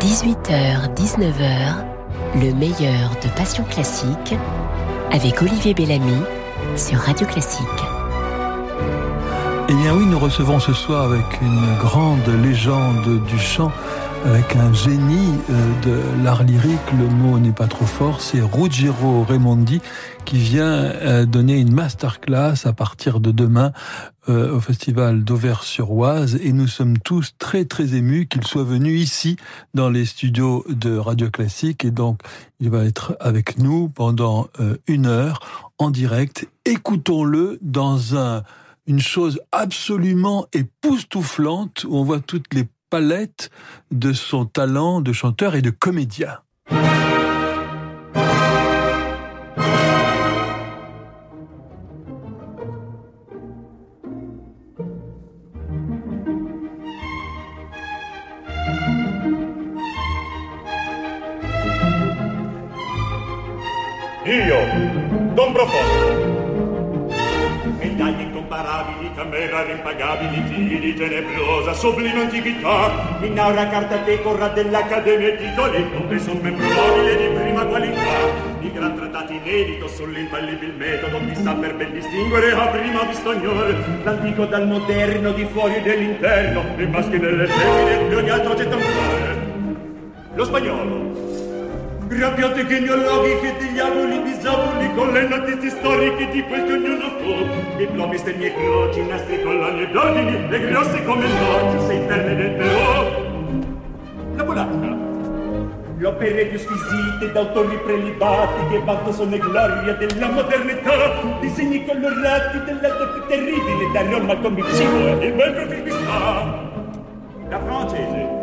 18h-19h, le meilleur de Passion Classique avec Olivier Bellamy sur Radio Classique. Eh bien oui, nous recevons ce soir avec une grande légende du chant, avec un génie euh, de l'art lyrique, le mot n'est pas trop fort, c'est Ruggiero Raimondi qui vient euh, donner une masterclass à partir de demain euh, au festival d'Auvers-sur-Oise. Et nous sommes tous très très émus qu'il soit venu ici dans les studios de Radio Classique. Et donc il va être avec nous pendant une heure en direct. Écoutons-le dans un une chose absolument époustouflante où on voit toutes les palettes de son talent de chanteur et de comédien. Camera impagabili, figli di tenebrosa, sublime antichità, in aura carta decora dell'Accademia e titoli, come son memorabile di prima qualità, di gran trattati inedito sull'infallibile metodo, di saper ben distinguere a prima vista ognore, l'antico dal moderno, di fuori e dell'interno, i maschi delle femmine, di ogni altro gettamore. Lo spagnolo, Grabbiate genealoghi che degli avoli disavoli con le notizie storiche di quel che ognuno fu. Diplomi, stemmi e croci, nastri, collani ed ordini, le grosse come noci, sei del però. La polacca. Opere più squisite d'autori prelibati che vanto sono le glorie della modernità. Disegni colorati dell'altro più terribile, da Roma al comicino e bel profil. La francese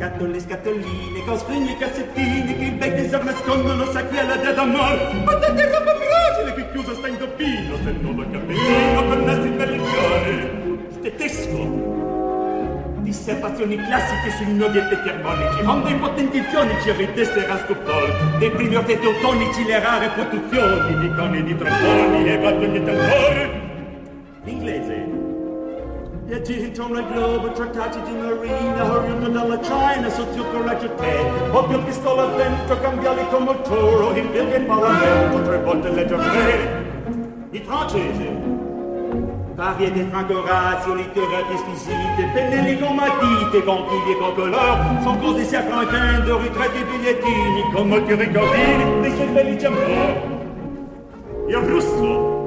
scatole scatoline con spegni e cassettini che i bei tesor nascondono sacri alla dea d'amor ma tante roba fragile che chiusa sta in doppino se non lo cammino con nastri per le tedesco dissertazioni classiche sui nodi e tecchi armonici onde impotenti fionici e riteste rascopol dei primi orfetti autonici le rare produzioni di coni di tromboni e battaglie d'amore l'inglese Viaggi intorno al globo, trattati di marina, oriundo dalla China, sotto coraggio te. Ovvio pistola dentro, cambiali come il toro, in piedi in. Parlamento, tre volte leggere tre. Il francese, varie detragorazioni, letterati squisite, pennelli con matite, con pigli e con color, son cose si accantando, ritratti e bigliettini, con molti ricordini, dei suoi belli giamper. Il russo,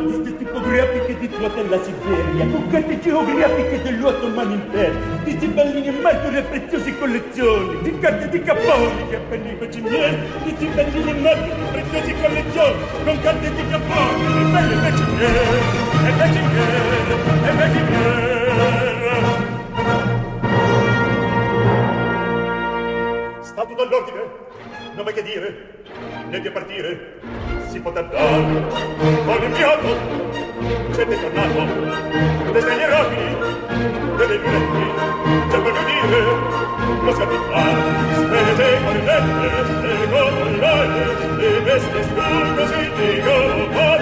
nuotiste tipografiche di tua della Siberia, con carte geografiche dell'Ottoman Impero, di cibellini e martori e preziose collezioni, di carte di capponi che appena i cocinieri, di cibellini e martori e preziose collezioni, con carte di capponi, e belle beciniere, e beciniere, e beciniere. Sta tutto all'ordine? Non che dire? Né di partire? si poter dare con il mio adotto siete tornato desde gli rami delle lunetti c'è per dire lo scapità spedete con le lette e con le lette e veste spunto si dicono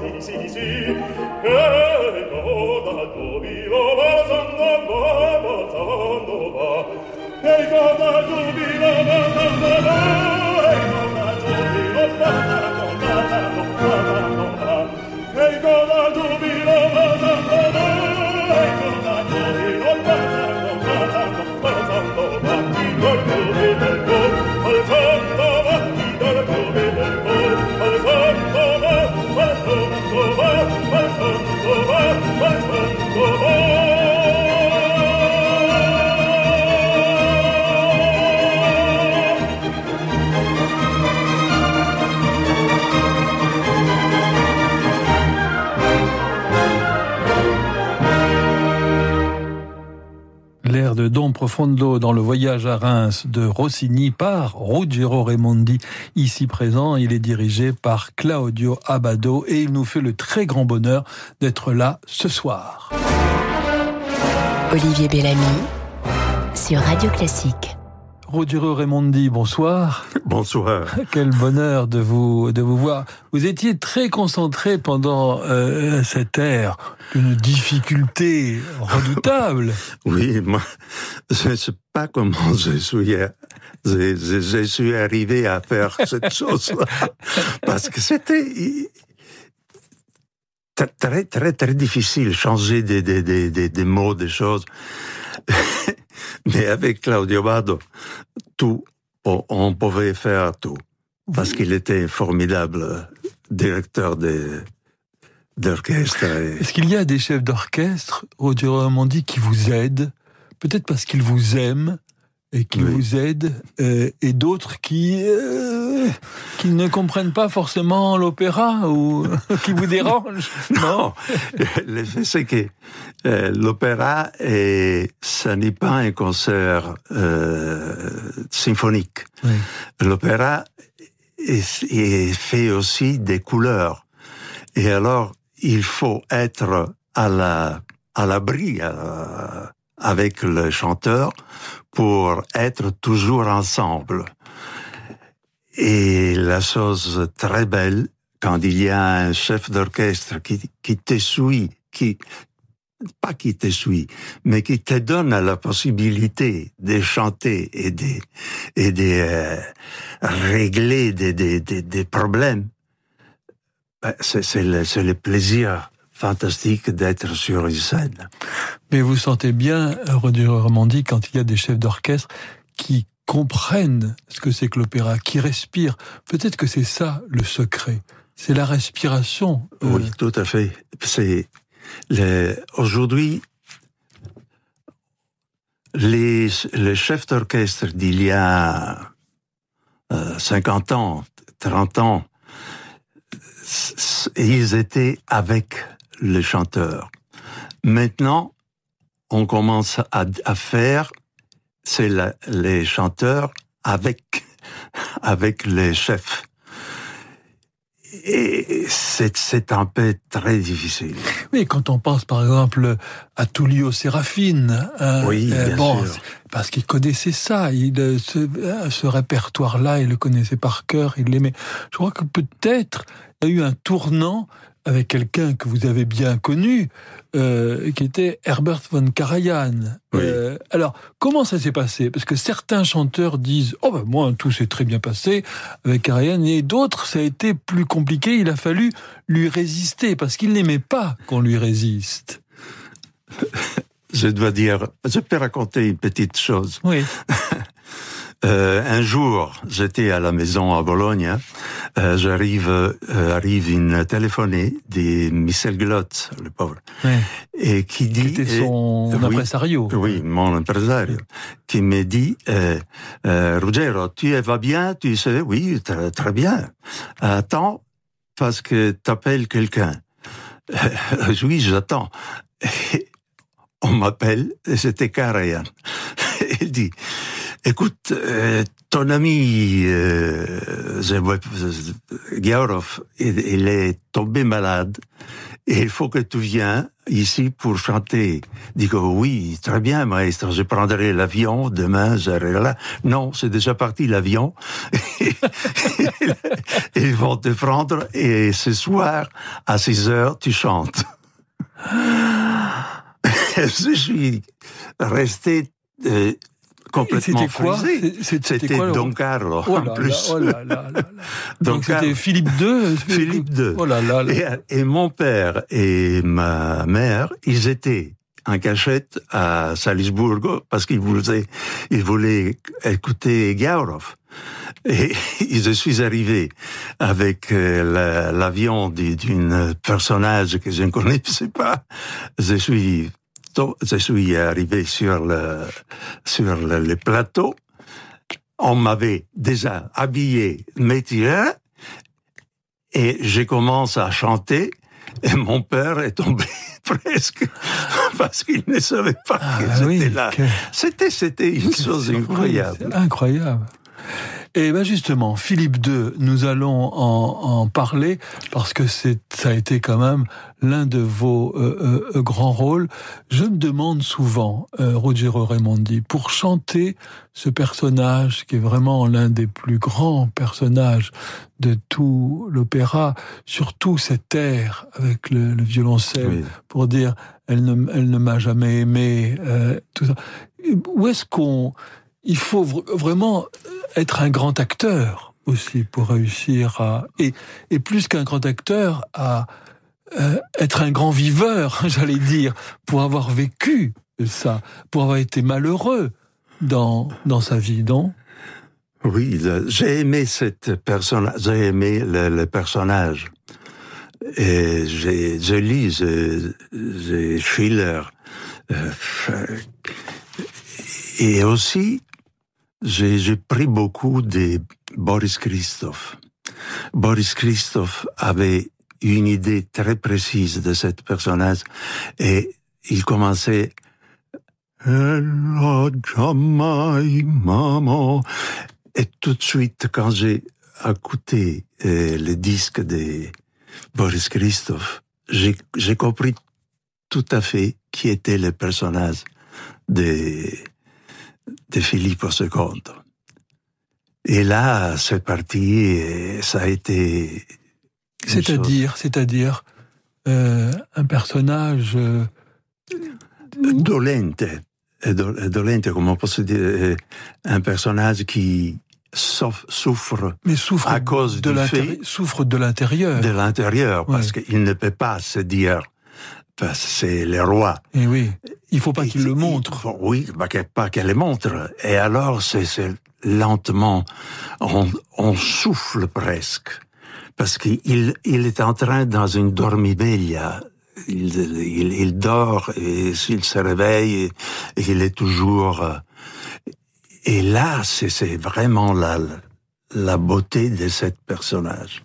si si si e no da do mi lo L'air de Don Profondo dans le voyage à Reims de Rossini par Ruggero Raimondi, ici présent. Il est dirigé par Claudio Abado et il nous fait le très grand bonheur d'être là ce soir. Olivier Bellamy sur Radio Classique. Ruggero Raimondi, bonsoir. Bonsoir. Quel bonheur de vous de vous voir. Vous étiez très concentré pendant euh, cette ère d'une difficulté redoutable. Oui, moi, je ne sais pas comment je suis, je, je, je suis arrivé à faire cette chose-là. Parce que c'était très, très, très difficile changer des, des, des, des, des mots, des choses. Mais avec Claudio Bado, tout, on pouvait faire tout. Parce qu'il était formidable directeur d'orchestre. Est-ce qu'il y a des chefs d'orchestre, au Romandie, qui vous aident? Peut-être parce qu'ils vous aiment et qui oui. vous aident, euh, et d'autres qui euh, qui ne comprennent pas forcément l'opéra ou qui vous dérangent. non, le fait c'est que euh, l'opéra est, ça n'est pas un concert symphonique. Oui. L'opéra est, est fait aussi des couleurs. Et alors, il faut être à la à l'abri avec le chanteur pour être toujours ensemble. Et la chose très belle, quand il y a un chef d'orchestre qui, qui te suit, qui, pas qui te suit, mais qui te donne la possibilité de chanter et de, et de euh, régler des, des, des, des problèmes, ben, c'est le, le plaisir fantastique d'être sur une scène. Mais vous sentez bien, Rodrigue Romandie, quand il y a des chefs d'orchestre qui comprennent ce que c'est que l'opéra, qui respirent. Peut-être que c'est ça le secret. C'est la respiration. Euh... Oui, tout à fait. C'est les... aujourd'hui les, les chefs d'orchestre d'il y a euh, 50 ans, 30 ans, ils étaient avec les chanteurs. Maintenant, on commence à, à faire, c'est les chanteurs avec, avec les chefs. Et c'est un peu très difficile. Oui, quand on pense par exemple à Tullio Serafine, euh, oui, euh, bon, sûr. parce qu'il connaissait ça, il, ce, ce répertoire-là, il le connaissait par cœur, il l'aimait. Je crois que peut-être il y a eu un tournant avec quelqu'un que vous avez bien connu, euh, qui était Herbert von Karajan. Oui. Euh, alors, comment ça s'est passé? Parce que certains chanteurs disent « Oh ben moi, tout s'est très bien passé avec Karajan », et d'autres, ça a été plus compliqué, il a fallu lui résister, parce qu'il n'aimait pas qu'on lui résiste. Je dois dire, je peux raconter une petite chose. Oui. Euh, un jour, j'étais à la maison à Bologne. Euh, J'arrive, euh, arrive une téléphonée de Michel Glotz, le pauvre, et qui dit, qui était son oui, impresario. Oui, mon impresario, qui me dit, euh, Ruggero, tu vas bien Tu sais, oui, très, très bien. Attends, parce que t'appelles quelqu'un. oui, j'attends. On m'appelle, et c'était Karajan. Il dit, Écoute, euh, ton ami euh, Giaurov, il, il, est tombé malade Et il faut que tu viennes ici pour chanter. Dit oui, très bien, maître, je prendrai l'avion, demain, j'arriverai là. Non, c'est déjà parti l'avion. Ils vont te prendre et ce soir, à 6 heures, tu chantes. je suis resté euh, complètement frisé. C'était Don Carlo, oh en plus. oh là là Donc c'était Philippe II Philippe II. Oh et, et, mon père et ma mère, ils étaient en cachette à Salisbourg parce qu'ils voulaient, ils voulaient écouter Gaurov. Et je suis arrivé avec euh, l'avion d'une personnage que je ne connaissais pas. Je suis je suis arrivé sur le, sur le, plateau. On m'avait déjà habillé, métier, et j'ai commencé à chanter. Et mon père est tombé presque parce qu'il ne savait pas ah, que j'étais là. C'était, c'était une chose incroyable. Incroyable. Et ben justement, Philippe II, nous allons en, en parler parce que c'est, ça a été quand même l'un de vos euh, euh, grands rôles. Je me demande souvent, euh, Ruggiero Raimondi, pour chanter ce personnage qui est vraiment l'un des plus grands personnages de tout l'opéra, surtout cette air avec le, le violoncelle, pour dire elle ne, elle ne m'a jamais aimé, euh, tout ça. Où est-ce qu'on il faut vraiment être un grand acteur aussi pour réussir à et, plus qu'un grand acteur à euh, être un grand viveur, j'allais dire, pour avoir vécu ça, pour avoir été malheureux dans dans sa vie, Oui, j'ai aimé cette personne, j'ai aimé le, le, personnage. Et je lis, j'ai Schiller. Euh, et aussi, j'ai pris beaucoup de Boris Christophe. Boris Christophe avait une idée très précise de cette personnage et il commençait maman. Et tout de suite, quand j'ai écouté euh, le disque de Boris Christophe, j'ai compris tout à fait qui était le personnage de de Philippe II. Et là, c'est parti, ça a été. C'est-à-dire, c'est-à-dire euh, un personnage euh... dolente, dolente, comment on peut dire, euh, un personnage qui souffre, mais souffre à cause de fait souffre de l'intérieur, de l'intérieur, parce qu'il ne peut pas se dire c'est les rois. Et eh oui, il faut pas qu'il le montre. Oui, pas qu'elle le montre. Et alors, c'est lentement, on, on, souffle presque, parce qu'il il est en train dans une dormibeglia. Il, il, il dort et s'il se réveille, et, il est toujours. Euh, et là, c'est vraiment la, la beauté de ce personnage.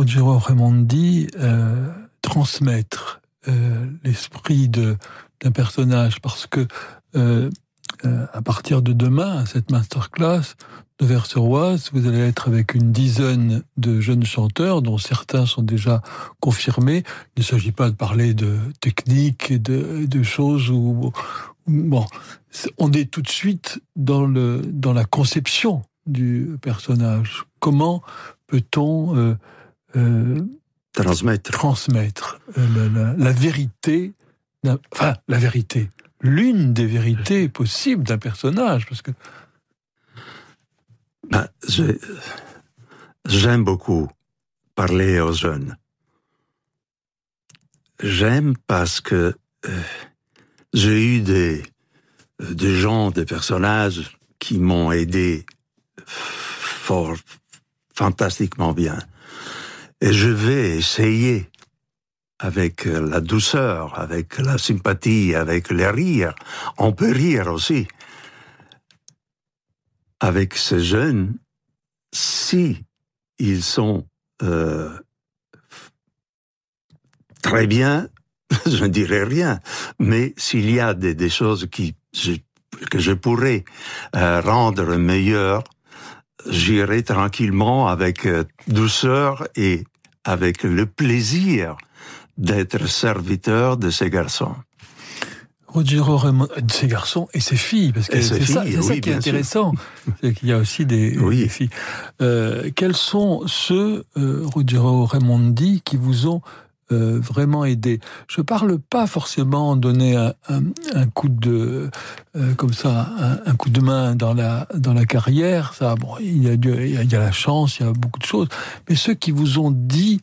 Ruggiero Raimondi, euh, transmettre euh, l'esprit d'un personnage Parce que euh, euh, à partir de demain, à cette masterclass de Vers-sur-Oise, vous allez être avec une dizaine de jeunes chanteurs, dont certains sont déjà confirmés. Il ne s'agit pas de parler de technique et de, de choses où, bon, on est tout de suite dans le dans la conception du personnage. Comment peut-on euh, transmettre, transmettre euh, la, la, la, vérité, enfin la vérité, l'une des vérités possibles d'un personnage, parce que ben, j'aime beaucoup parler aux jeunes. J'aime parce que euh, j'ai eu des, des gens, des personnages qui m'ont aidé fort, fantastiquement bien. Et je vais essayer, avec la douceur, avec la sympathie, avec le rire, on peut rire aussi, avec ces jeunes, si ils sont euh, très bien, je ne dirais rien, mais s'il y a des, choses qui, que je pourrais euh, rendre meilleures, j'irai tranquillement avec euh, douceur et avec le plaisir d'être serviteur de ces garçons. Ruggiero Raymond, de ces garçons et ses filles, parce que c'est ça, oui, ça, qui est intéressant, c'est qu'il y a aussi des, oui. des filles. Euh, quels sont ceux, euh, Ruggiero Raimondi, qui vous ont euh, vraiment aidé. Je parle pas forcément donner un, un, coup de euh, comme ça, un, coup de main dans la dans la carrière. Ça, bon, il y a il y a la chance, il y a beaucoup de choses. Mais ceux qui vous ont dit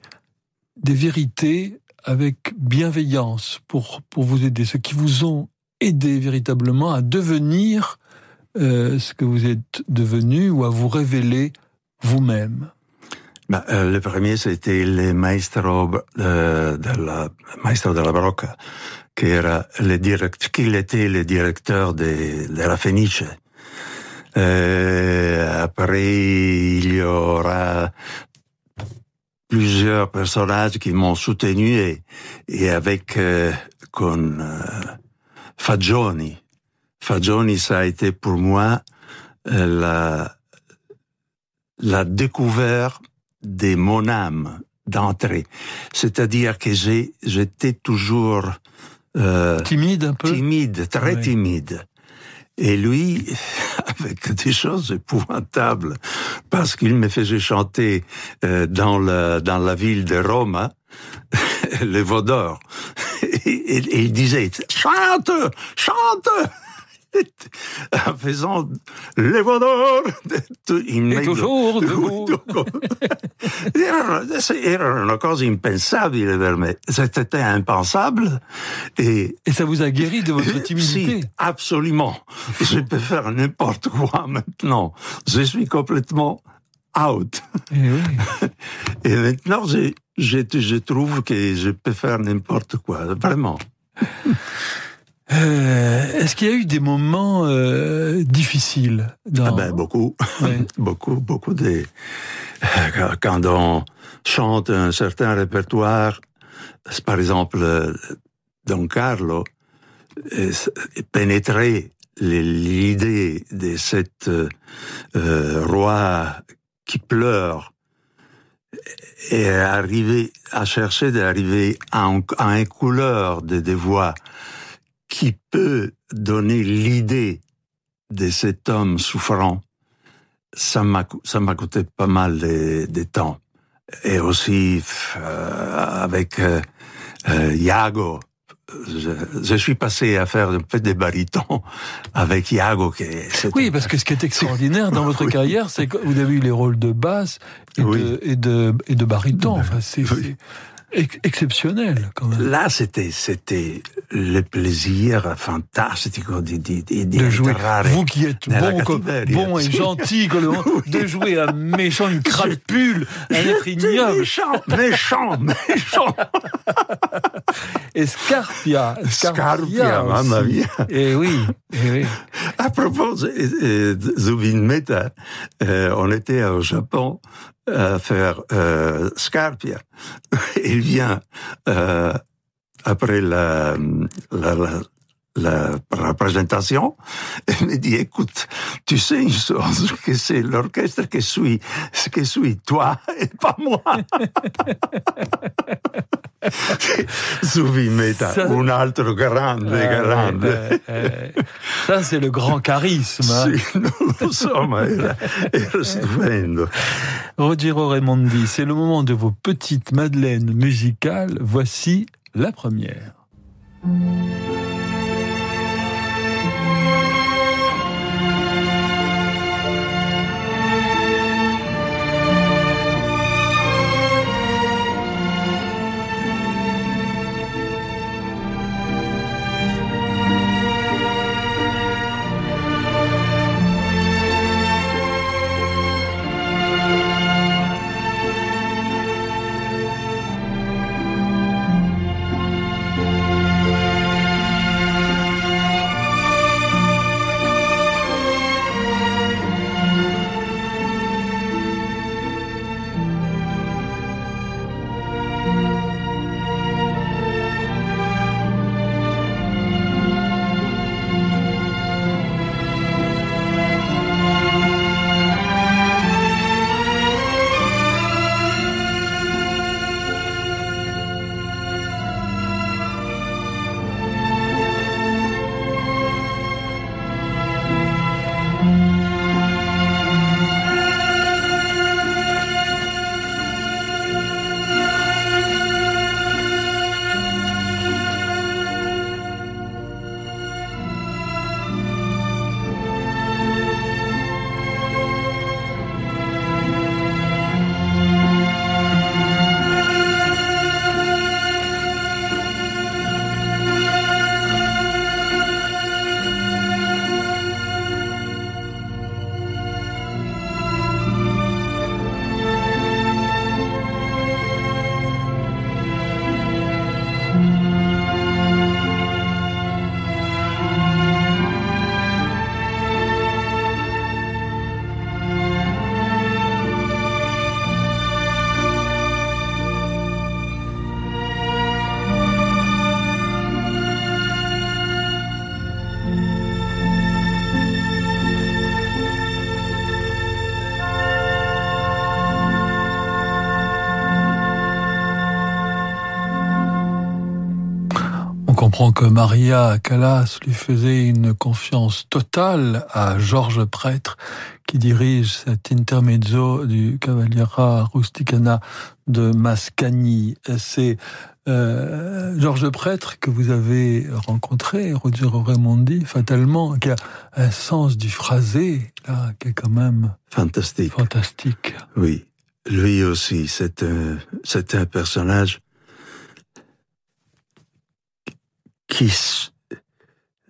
des vérités avec bienveillance pour pour vous aider, ceux qui vous ont aidé véritablement à devenir euh, ce que vous êtes devenu ou à vous révéler vous-même. Bah, euh, le premier, c'était le maestro euh, de la, maestro de la Barocca, qui era le direct, qu'il était le directeur de, de la Fenice. Euh, après, il y aura plusieurs personnages qui m'ont soutenu et, et avec euh, con euh, Fagioni. Fagioni, ça a été pour moi euh, la, la découverte de mon âme d'entrée. C'est-à-dire que j'ai, j'étais toujours euh, timide un peu, timide, très oui. timide. Et lui, avec des choses épouvantables, parce qu'il me faisait chanter euh, dans la dans la ville de Rome le Vaudor. Et, et, et il disait chante, chante en faisant les. Il et toujours debout. Era una cosa impensabile per me. C'était impensable. Et, et ça vous a guéri de votre timidité Si, absolument. Je peux faire n'importe quoi maintenant. Je suis complètement out. Et, oui. et maintenant, je, je, je trouve que je peux faire n'importe quoi. Vraiment. Euh, Est-ce qu'il y a eu des moments euh, difficiles dans... ah ben, Beaucoup, ouais. beaucoup, beaucoup de... Quand on chante un certain répertoire, par exemple Don Carlo, pénétrer l'idée de cet euh, roi qui pleure et arriver à chercher d'arriver à, à une couleur de des voix qui peut donner l'idée de cet homme souffrant, ça m'a ça m'a coûté pas mal de, de temps. Et aussi euh, avec euh, euh, Iago, je, je, suis passé à faire un peu des barytons avec Iago. Qui oui, parce que ce qui est extraordinaire dans votre oui. carrière, c'est que vous avez eu les rôles de basse et, oui. de, et de et de baryton. Enfin, c'est oui exceptionnel quand même. Là, c'était c'était le plaisir fantastique de, jouer. Vous qui êtes bon, comme, bon et gentil, comme, oui. de jouer un méchant, une crapule, un être ignoble. Méchant, méchant, méchant. et Scarpia. Scarpia, Scarpia mamma mia. Et oui, et oui. À propos de Zubin Mehta, euh, on était au Japon à faire euh, Scarpia. Il vient euh, après la, la, la, la représentation et me dit écoute tu sais une chose que c'est l'orchestre qui suit qui suit toi et pas moi Subimeta, Ça- un altro grande, grande. Euh, euh, ça, c'est le grand charisme. hein. Sì, non lo so, ma era, era stupendo. Rogero Raimondi, c'est le moment de vos petites madeleines musicales. Voici la première. Comprend que Maria Callas lui faisait une confiance totale à Georges Prêtre, qui dirige cet intermezzo du Cavaliera Rusticana de Mascagni. C'est euh, Georges Prêtre que vous avez rencontré, Roger Raimondi, fatalement, qui a un sens du phrasé, là, qui est quand même Fantastique. fantastique. Oui. Lui aussi, c'est un, c'est un personnage qui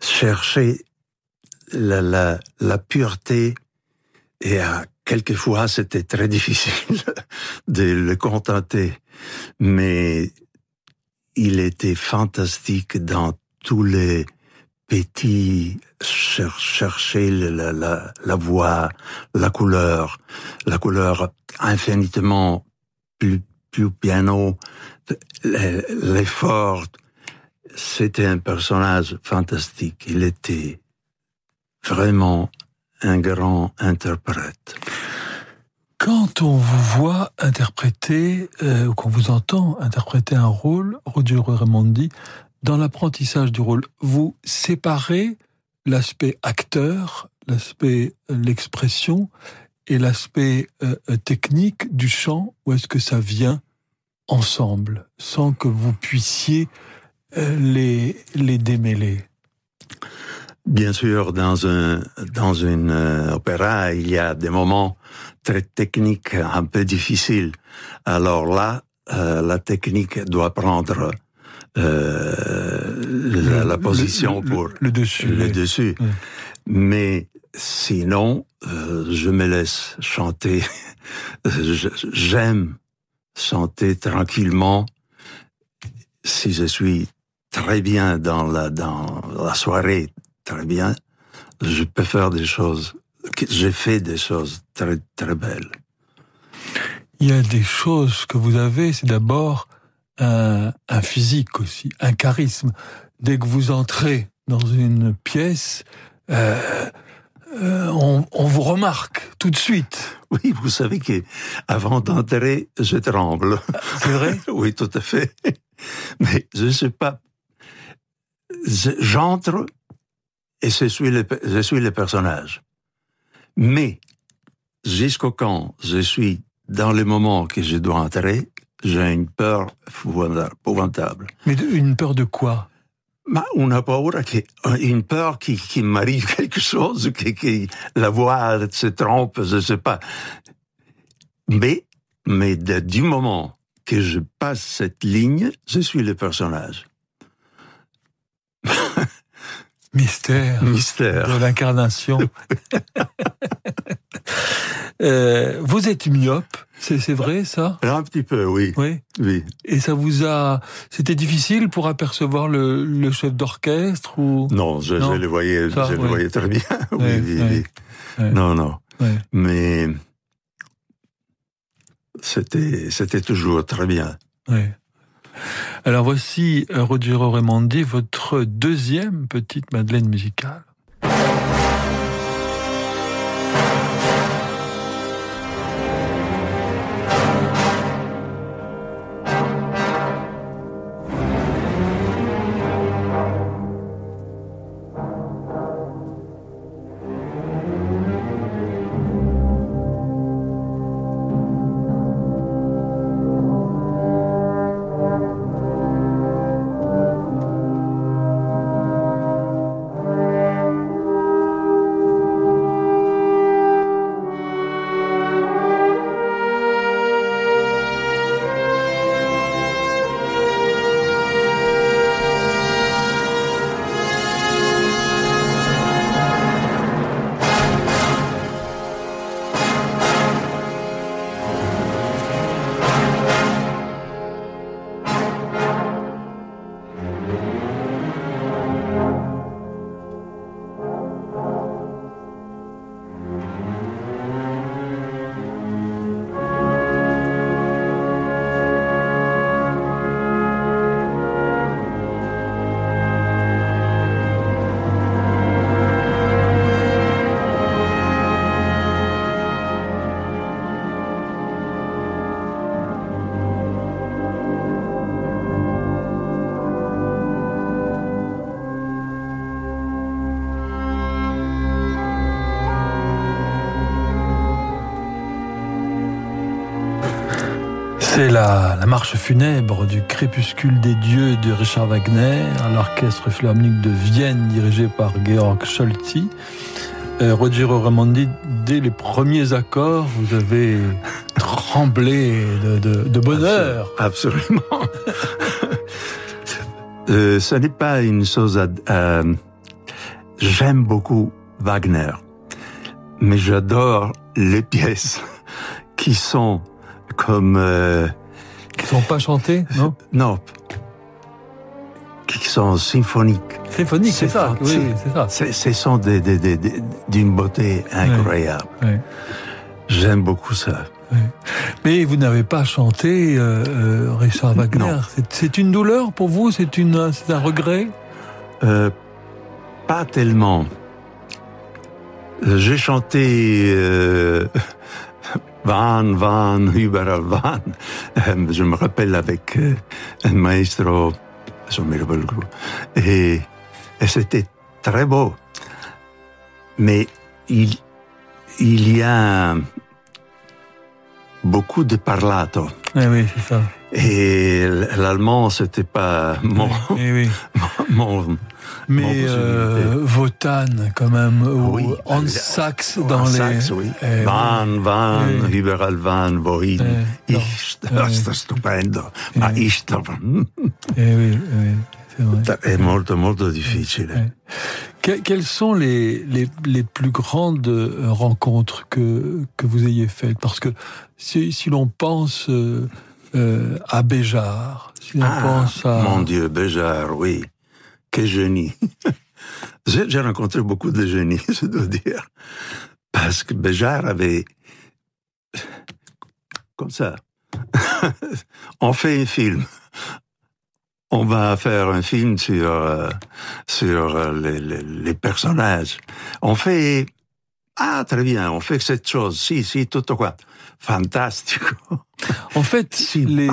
cherchait la, la, la pureté et à, quelquefois c'était très difficile de le contenter. Mais il était fantastique dans tous les petits cher- chercher la, la, la voix, la couleur, la couleur infiniment plus, plus piano, l'effort. C'était un personnage fantastique. Il était vraiment un grand interprète. Quand on vous voit interpréter, euh, ou qu'on vous entend interpréter un rôle, Roger Raimondi, dans l'apprentissage du rôle, vous séparez l'aspect acteur, l'aspect euh, l'expression et l'aspect euh, technique du chant, ou est-ce que ça vient ensemble, sans que vous puissiez les, les démêler Bien sûr, dans un dans une euh, opéra, il y a des moments très techniques, un peu difficiles. Alors là, euh, la technique doit prendre euh, la, position le- pour le, le dessus. le oui. dessus. Oui. Mais sinon, je me laisse chanter. J'aime chanter tranquillement. Si je suis très bien dans la dans la soirée, très bien, je peux faire des choses. J'ai fait des choses très très belles. il y a des choses que vous avez, c'est d'abord un, un, physique aussi, un charisme. Dès que vous entrez dans une pièce, euh, euh, on, on, vous remarque tout de suite. Oui, vous savez que avant d'entrer, je tremble. C'est vrai? Oui, tout à fait. Mais je ne sais pas. J'entre et je suis le, je suis le personnage. Mais jusqu'au quand je suis dans le moment que je dois entrer, j'ai une peur épouvantable. Mais une peur de quoi? Ma una paura che, une peur qui, qui m'arrive quelque chose, que, que la voix se trompe, je sais pas. Mais, mais de, du moment que je passe cette ligne, je suis le personnage. Mystère. Mystère. De l'incarnation. euh, vous êtes myope, c'est vrai ça? Un petit peu, oui. Oui. Oui. Et ça vous a, c'était difficile pour apercevoir le, le chef d'orchestre ou? Non, je, non je, le voyais, ça, je le voyais très bien. oui, Ouais, oui, ouais, oui. Non, non. Mais c'était, c'était toujours très bien. Ouais. Alors voici euh, Rogero Raimondi, votre deuxième petite Madeleine musicale. C'est la, la, marche funèbre du crépuscule des dieux de Richard Wagner, à l'orchestre philharmonique de Vienne dirigé par Georg Scholti. Euh, Rogero Raimondi, dès les premiers accords, vous avez tremblé de, bonheur. Absolument. euh, ce n'est pas une chose à... J'aime beaucoup Wagner, mais j'adore les pièces qui sont comme... Euh, qui sont pas chantées, non Non. Qui sont symphoniques. Symphoniques, c'est ça. Oui, c'est ça. Ce sont d'une des, des, des, beauté incroyable. Oui, oui. J'aime beaucoup ça. Oui. Mais vous n'avez pas chanté euh, euh, Richard Wagner. C'est une douleur pour vous? C'est un regret? Euh, Pas tellement. J'ai chanté euh, Van, Van, überall Van. Euh, je me rappelle avec euh, un maestro, et, et c'était très beau. Mais il, il y a beaucoup de parlato. Eh oui, c'est ça. Et l'allemand, c'était pas mon, eh oui. mon, mon mais euh, Wotan, quand même, oui, en sax dans en les. Sax, oui. Eh, van, van, eh, überall van, wohin. Eh, ich, das ist stupendo. Ma ich, eh oui, oui. È molto, molto difficile. Que, quelles sont les, les, les, plus grandes rencontres que, que vous ayez faites? Parce que si, si l'on pense euh, euh, à Béjar, si l'on ah, pense à... Mon Dieu, Béjar, oui. Quel génie. J'ai rencontré beaucoup de génies, je dois dire. Parce que Béjar avait comme ça. on fait un film. On va faire un film sur euh, sur euh, les, les, les, personnages. On fait ah très bien, on fait cette chose, si si tutto qua, fantastico. En fait, les,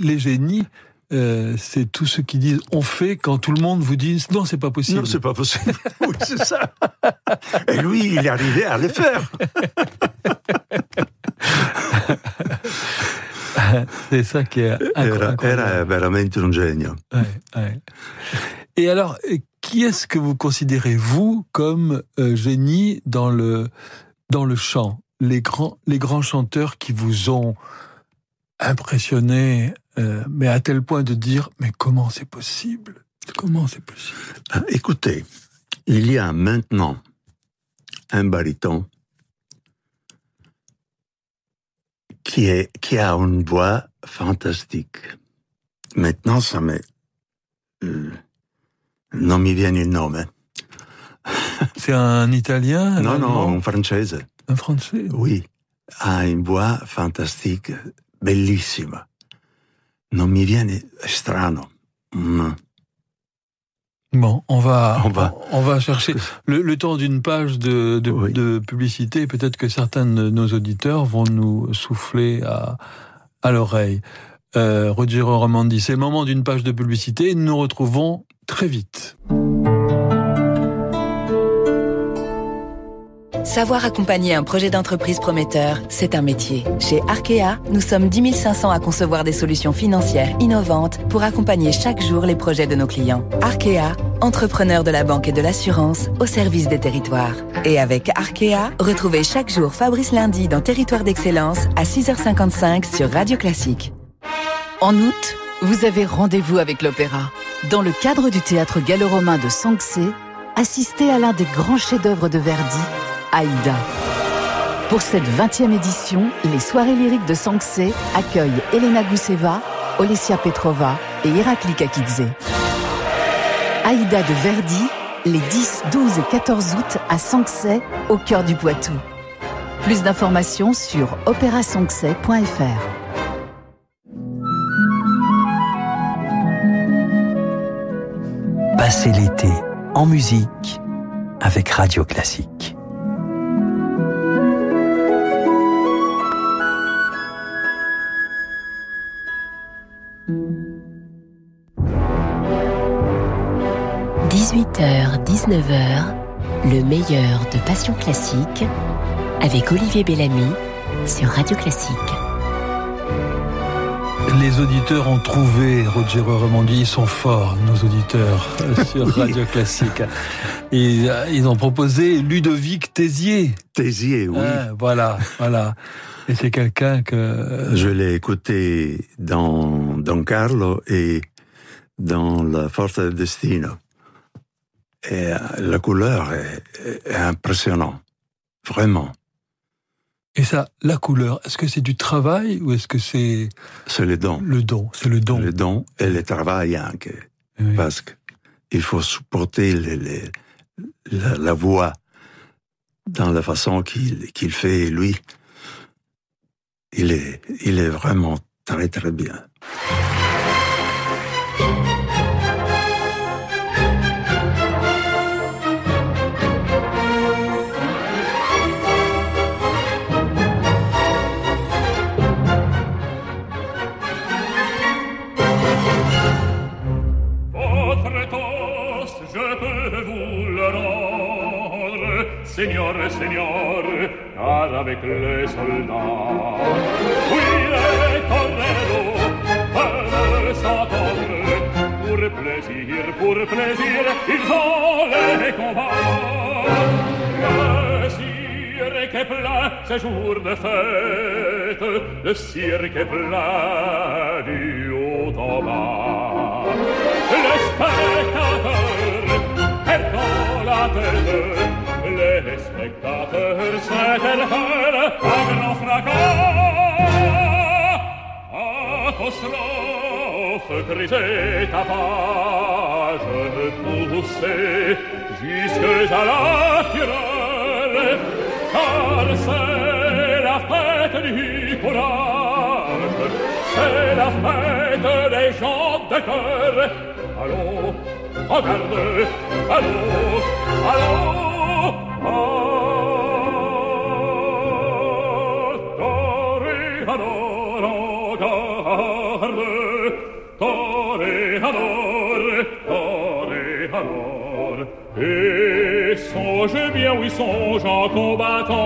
les génies euh, c'est tous ceux qui disent on fait quand tout le monde vous dit non, c'est pas possible. Non, c'est pas possible. oui, c'est ça. Et lui, il est arrivé à le faire. c'est ça qui est incroyable. Era, vraiment un genio. Et alors, qui est-ce que vous considérez, vous, comme euh, génie dans le, dans le chant? Les grands, les grands chanteurs qui vous ont impressionné, euh, mais à tel point de dire mais comment c'est possible? Comment c'est possible? Ah, Écoutez, il y a maintenant un baryton qui, est, qui a une voix fantastique. Maintenant, ça me... Euh, non mi viene il nome. C'est un Italien Non, non, un Français. Un Français Oui, a une voix fantastique bellissima. Non mi viene strano. Mm. Bon, on va, on va, on va chercher le, temps d'une page de, de, publicité. Peut-être que certains de nos auditeurs vont nous souffler à, à l'oreille. Euh, Roger Romandi, c'est le moment d'une page de publicité. Nous nous retrouvons très vite. Savoir accompagner un projet d'entreprise prometteur, c'est un métier. Chez Arkea, nous sommes 10 500 à concevoir des solutions financières innovantes pour accompagner chaque jour les projets de nos clients. Arkea, entrepreneur de la banque et de l'assurance au service des territoires. Et avec Arkea, retrouvez chaque jour Fabrice Lundi dans Territoire d'Excellence à 6h55 sur Radio Classique. En août, vous avez rendez-vous avec l'opéra. Dans le cadre du théâtre gallo-romain de Sanxé, assistez à l'un des grands chefs-d'œuvre de Verdi Aïda. Pour cette 20e édition, les soirées lyriques de Sanxé accueillent Elena Gousseva, Olesia Petrova et Irakli Kakidze. Aïda de Verdi, les 10, 12 et 14 août à Sanxé, au cœur du Poitou. Plus d'informations sur opérasanxay.fr. Passez l'été en musique avec Radio Classique. 18h, 19h, le meilleur de Passion Classique avec Olivier Bellamy sur Radio Classique. Les auditeurs ont trouvé Roger Romandi, ils sont forts, nos auditeurs, sur Radio Classique. Et, euh, ils ont proposé Ludovic Tézier. Tézier, oui. Ah, voilà, voilà. Et c'est quelqu'un que... Je l'ai écouté dans Don Carlo et dans La Force del Destino. Et euh, la couleur est, impressionnante, vraiment. Et ça, la couleur, est-ce que c'est du travail ou est-ce que c'est... C'est le don. Le don, c'est le don. Le don et le travail, hein, parce qu'il faut supporter les, la, voix dans la façon qu'il fait, lui. Il est, il est vraiment très très bien. Le cirque est plein du haut en bas. Les spectateurs perdent la tête, les spectateurs s'éternellent à grand fracas. Apostrophe grisée ta page poussée jusque à la la fête des gens de cœur. Allons, regarde, allons, allons, Toréador, regarde, Toréador, Toréador. Et songe bien, oui, songe en combattant,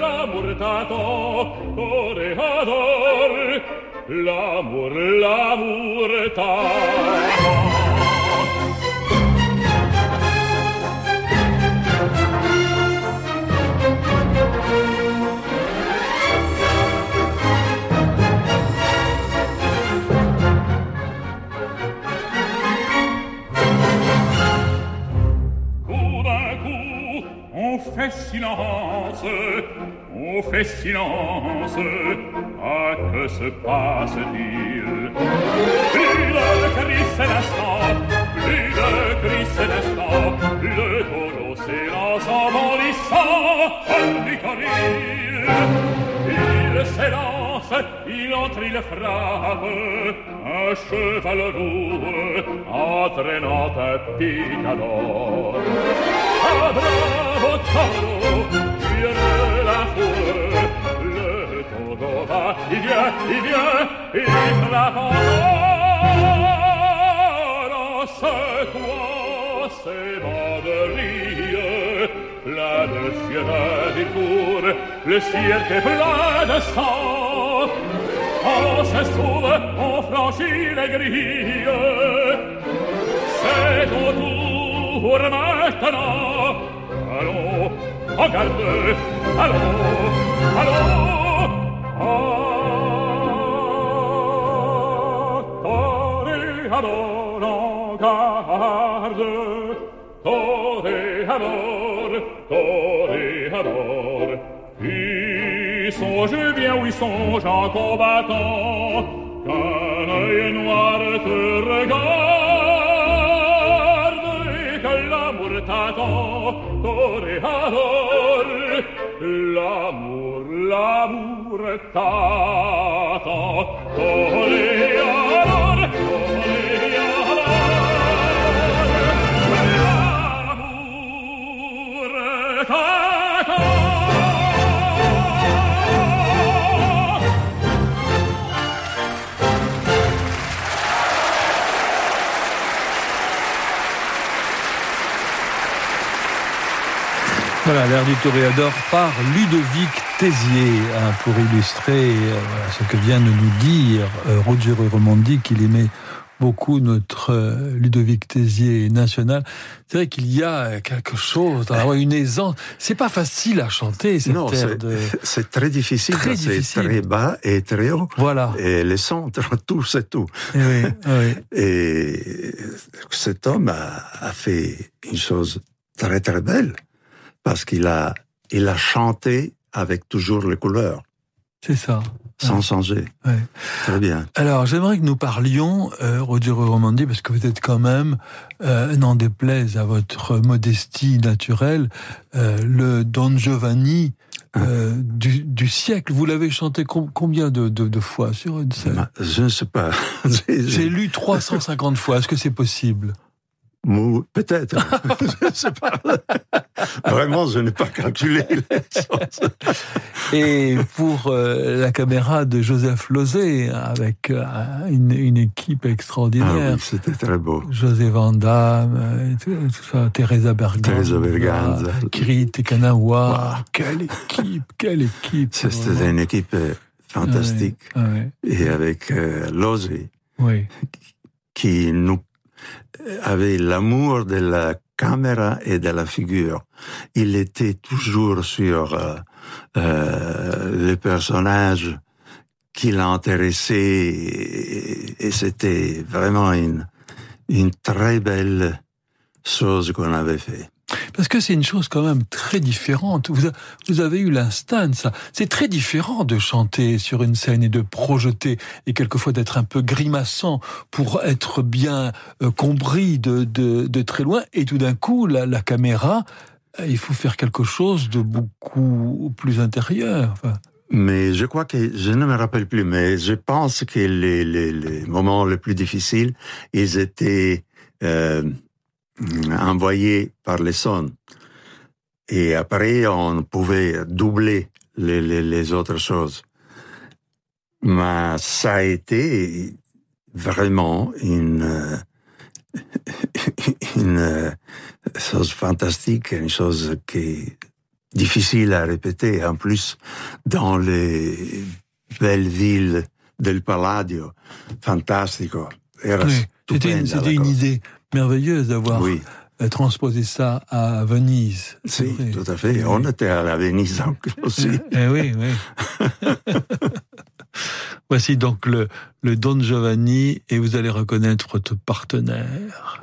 l'ha murtato, toreador, l'amor l'ha murtato. Fait silence, on fait silence. Ah, que se passe-t-il? Plus de c'est l'instant, plus de c'est l'instant. Le taureau s'élance en bondissant, bicorille. Il s'élance, il entre, il frappe, un cheval roux, entraînant un picador. Ah, lontano viene la foule le tango va il vient il vient il frappe c'est quoi ces banderies la de di du le ciel est plein de sang on se sauve on franchit les grilles c'est autour maintenant Allons, regarde, allons, allons. Ah, toréador, garde. Toréador, toréador. Il songe bien, oui, songe en combattant, qu'un œil noir te regarde t'attend, toréador. L'amour, l'amour t'attend, toréador, Voilà, l'air du toréador par Ludovic Tézier, hein, pour illustrer euh, ce que vient de nous dire euh, Roger Romondi, qu'il aimait beaucoup notre euh, Ludovic Tézier national. C'est vrai qu'il y a quelque chose, une aisance. C'est pas facile à chanter cette Non, c'est de... c'est très difficile. Très C'est difficile. très bas et très haut. Voilà. Et les centres, tout, c'est tout. Eh oui, oui. Et cet homme a, a fait une chose très très belle parce qu'il a, il a chanté avec toujours les couleurs, C'est ça. sans changer. Ouais. Très bien. Alors, j'aimerais que nous parlions, euh, Roger Romandi, parce que vous êtes quand même, euh, n'en déplaise à votre modestie naturelle, euh, le Don Giovanni euh, du, du siècle. Vous l'avez chanté com- combien de, de, de fois sur une scène Ma- Je ne sais pas. J'ai- lu 350 fois. Est-ce que c'est possible? Peut-être. je ne sais pas. Vraiment, je n'ai pas calculé les choses. Et pour euh, la caméra de Joseph Lozé, avec euh, une, une équipe Ah extraordinaire. oui, c'était très beau. José Van Damme, euh, tout, tout ça, Teresa Berganza, Teresa Berganza. Kiri Tekanawa. Wow. Quelle équipe, quelle équipe. C'était une équipe fantastique. Ah ouais, Et avec euh, Lozé, oui, qui nous avait l'amour de la caméra et de la figure. Il était toujours sur euh, euh, les personnages qui l'intéressaient et, et c'était vraiment une, une très belle chose qu'on avait fait. Parce que c'est une chose quand même très différente. Vous, avez eu l'instinct de ça. C'est très différent de chanter sur une scène et de projeter et quelquefois d'être un peu grimaçant pour être bien euh, compris de, de, très loin. Et tout d'un coup, la, caméra il faut faire quelque chose de beaucoup plus intérieur. Mais je crois que je ne me rappelle plus, mais je pense que les, les, les moments les plus difficiles, ils étaient euh, envoyés par les sons. Et après, on pouvait doubler les, autres choses. Mais ça a été vraiment une chose fantastique, une chose qui est difficile à répéter. En plus, dans les belles villes del Palladio, fantastico. C'était une, une, idée merveilleuse d'avoir oui. Euh, transposé ça à Venise. Si, vrai. tout à fait. On était à la Venise aussi. Eh oui, oui. Voici donc le, le Don Giovanni et vous allez reconnaître votre partenaire.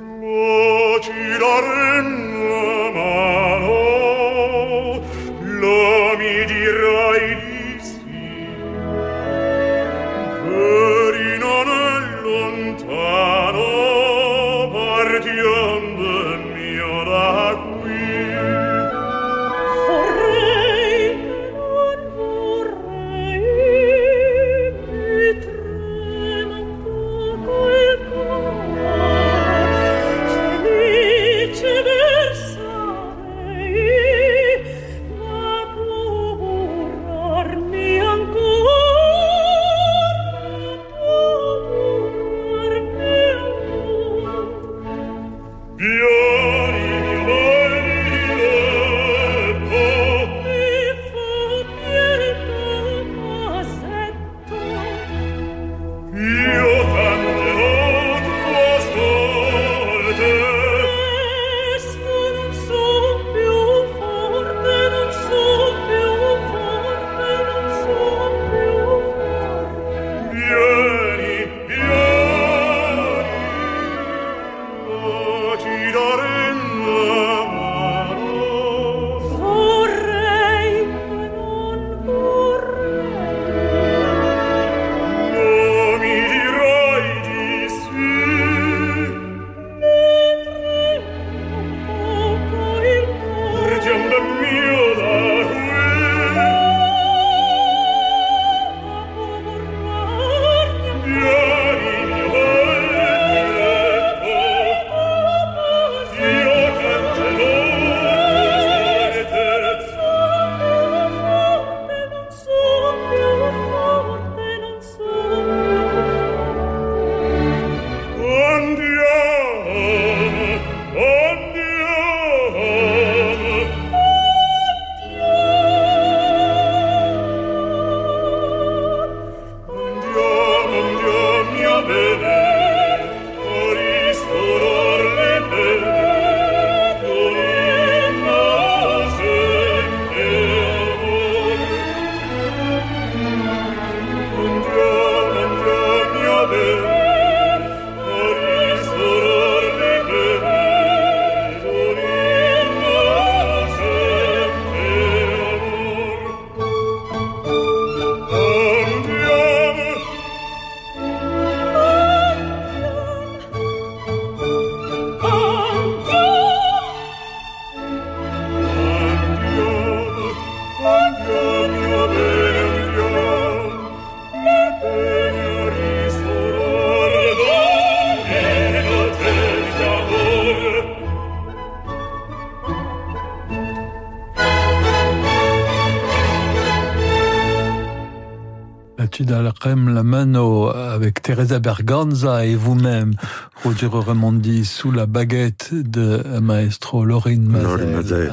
La mano avec Teresa Berganza et vous-même, Roger Ramondi, sous la baguette de maestro Laurine Mazel.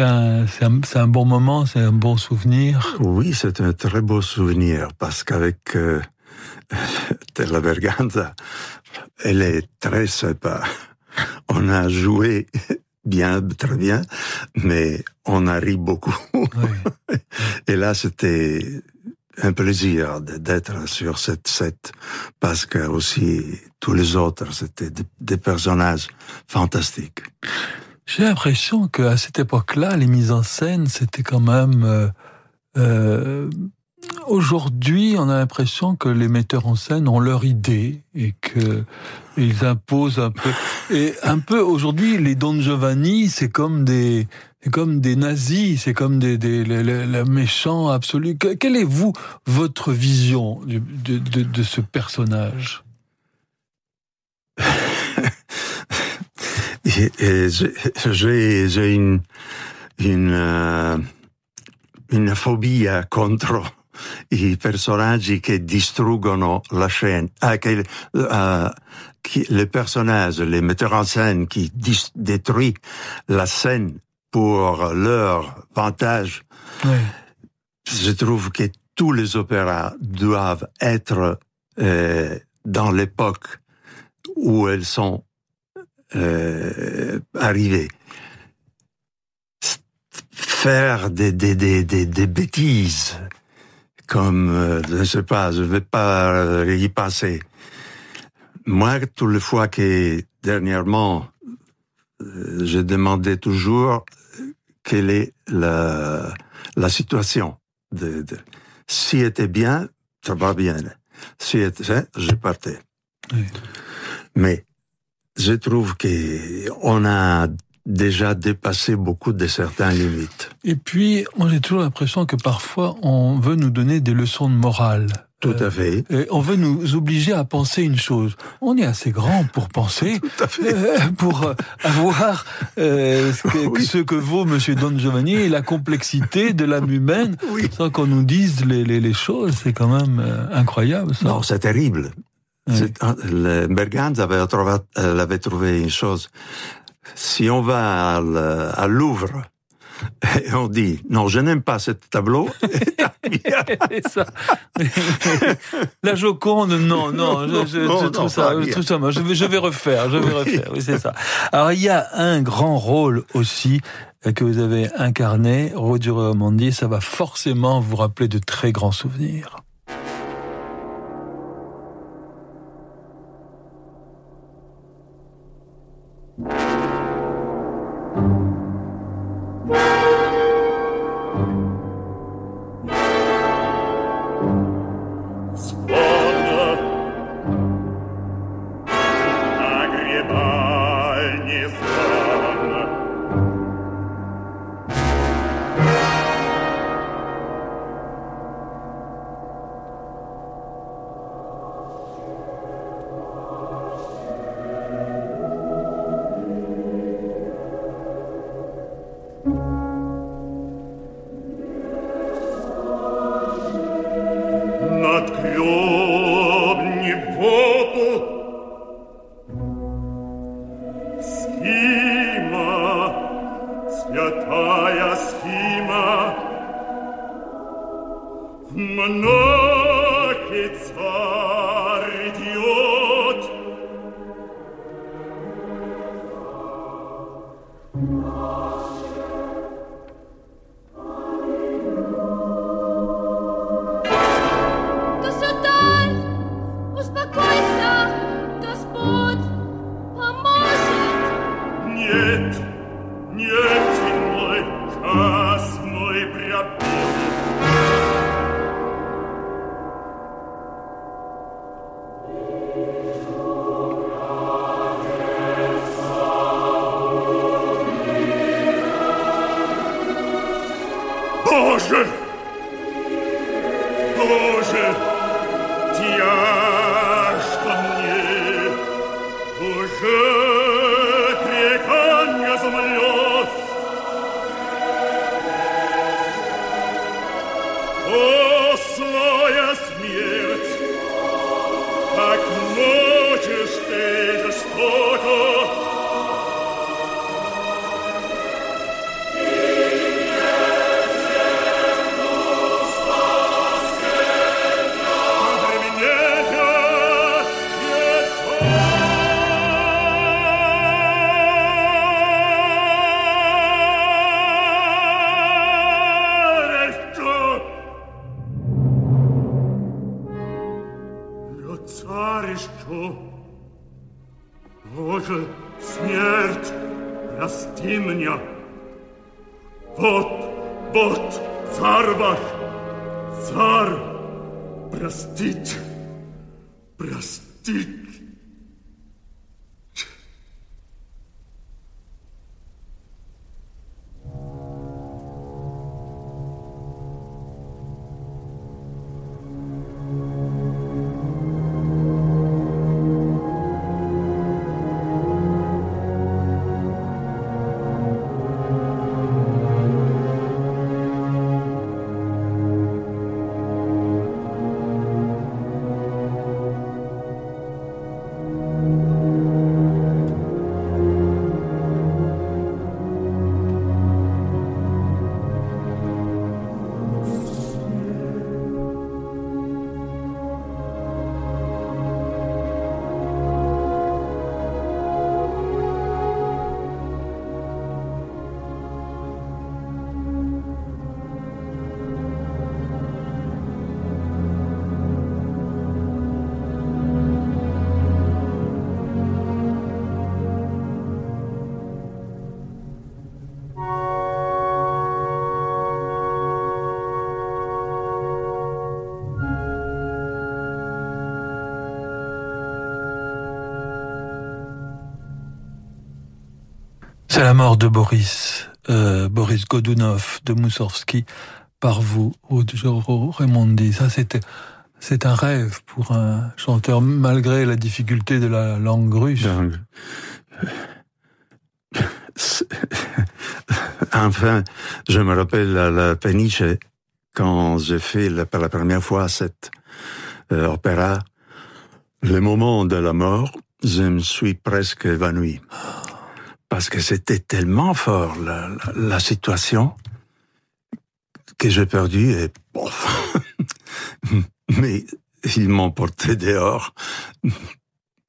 Ah, c'est un, un, bon moment, c'est un bon souvenir. Oui, c'est un très beau souvenir parce qu'avec euh, Teresa Berganza, elle est très sympa. On a joué bien, très bien, mais on a ri beaucoup. Et là, c'était un plaisir d'être sur cette set parce que aussi tous les autres c'était des, personnages fantastiques. J'ai l'impression qu'à cette époque-là, les mises en scène c'était quand même euh, euh aujourd'hui, on a l'impression que les metteurs en scène ont leur idée et que ils imposent un peu. Et un peu aujourd'hui, les Don Giovanni, c'est comme des, comme des nazis, c'est comme des, des les, méchants absolus. Quelle est vous votre vision de, de, de ce personnage? J'ai une une uh, une phobie contre i personaggi che distruggono la scène, ah, uh, les personnages, les metteurs en scène qui détruisent la scène pour leur avantage. Oui. Je trouve que tous les opéras doivent être euh, dans l'époque où elles sont euh, arrivées. Faire des, des, des, des, des bêtises, comme, euh, je ne sais pas, je ne vais pas y passer. Moi, toutes les fois que dernièrement, je demandais toujours quelle est la, la situation. De, de, si était bien, ça va bien. Si était, je partais. Oui. Mais je trouve que on a déjà dépassé beaucoup de certaines limites. Et puis, on j'ai toujours l'impression que parfois, on veut nous donner des leçons de morale. Tout à fait. Euh, on veut nous obliger à penser une chose. On est assez grand pour penser, Tout à fait. Euh, pour euh, avoir euh, ce, que, oui. ce, que, vaut Monsieur Don Giovanni et la complexité de l'âme humaine, oui. sans qu'on nous dise les, les, les choses. C'est quand même incroyable. Ça. Non, c'est terrible. Oui. Avait trouvé, avait trouvé une chose si on va à Louvre et on dit non, je n'aime pas ce tableau. ça. La Joconde, non, non, je, je, non, je trouve ça, je trouve ça, je vais, je vais refaire, je vais refaire, oui, c'est ça. Alors il y a un grand rôle aussi que vous avez incarné, Roger Romandi, ça va forcément vous rappeler de très grands souvenirs. C'est la mort de Boris, euh, Boris Godunov de Moussorski par vous, Rudjero Raimondi. Ça, c'était, c'est un rêve pour un chanteur, malgré la difficulté de la langue russe. Enfin, je me rappelle à la péniche, quand j'ai fait pour la première fois cet euh, opéra, le moment de la mort, je me suis presque évanoui parce que c'était tellement fort la, situation que j'ai perdu et bon, mais ils m'ont porté dehors.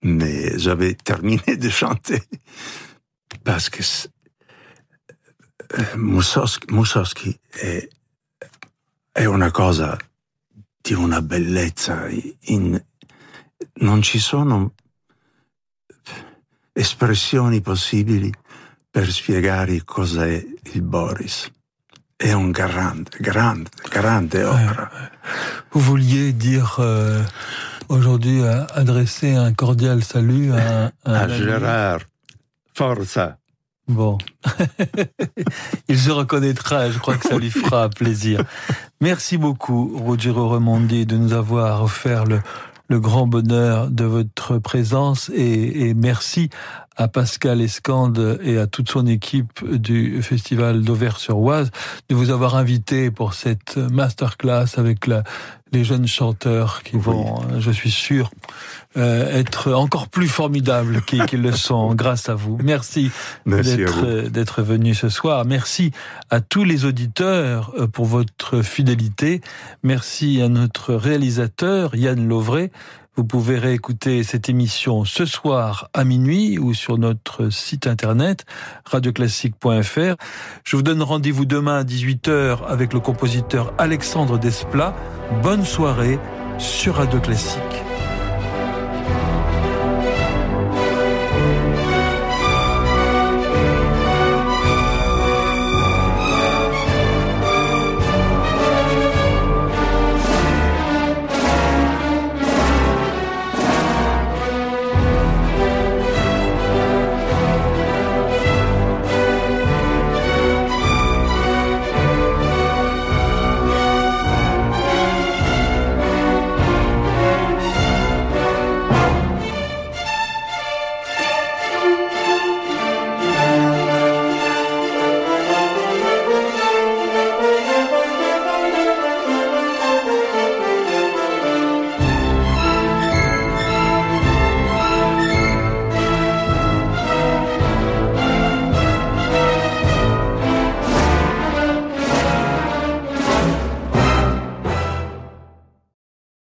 Mais j'avais terminé de chanter parce que Mussorgsky, Mussorgsky è, è una cosa di una bellezza. In, non ci sono espressioni possibili per spiegare cos'è il Boris. È un grande, grande, grande opera. Vous vouliez dire euh, aujourd'hui euh, adresser un cordial salut à, à, à Gérard Forza. Bon, il se reconnaîtra, je crois que ça lui fera plaisir. Merci beaucoup, Ruggiero Remondi, de nous avoir offert le, le grand bonheur de votre présence et, merci à Pascal Escande et à toute son équipe du Festival d'Auvers-sur-Oise de vous avoir invité pour cette masterclass avec la, les jeunes chanteurs qui vont, oui. je suis sûr, euh, être encore plus formidables qu'ils qu le sont grâce à vous. Merci, Merci d'être venu ce soir. Merci à tous les auditeurs euh, pour votre fidélité. Merci à notre réalisateur Yann Lovray. Vous pouvez réécouter cette émission ce soir à minuit ou sur notre site internet radioclassique.fr. Je vous donne rendez-vous demain à 18h avec le compositeur Alexandre Desplat. Bonne soirée sur Radio Classique.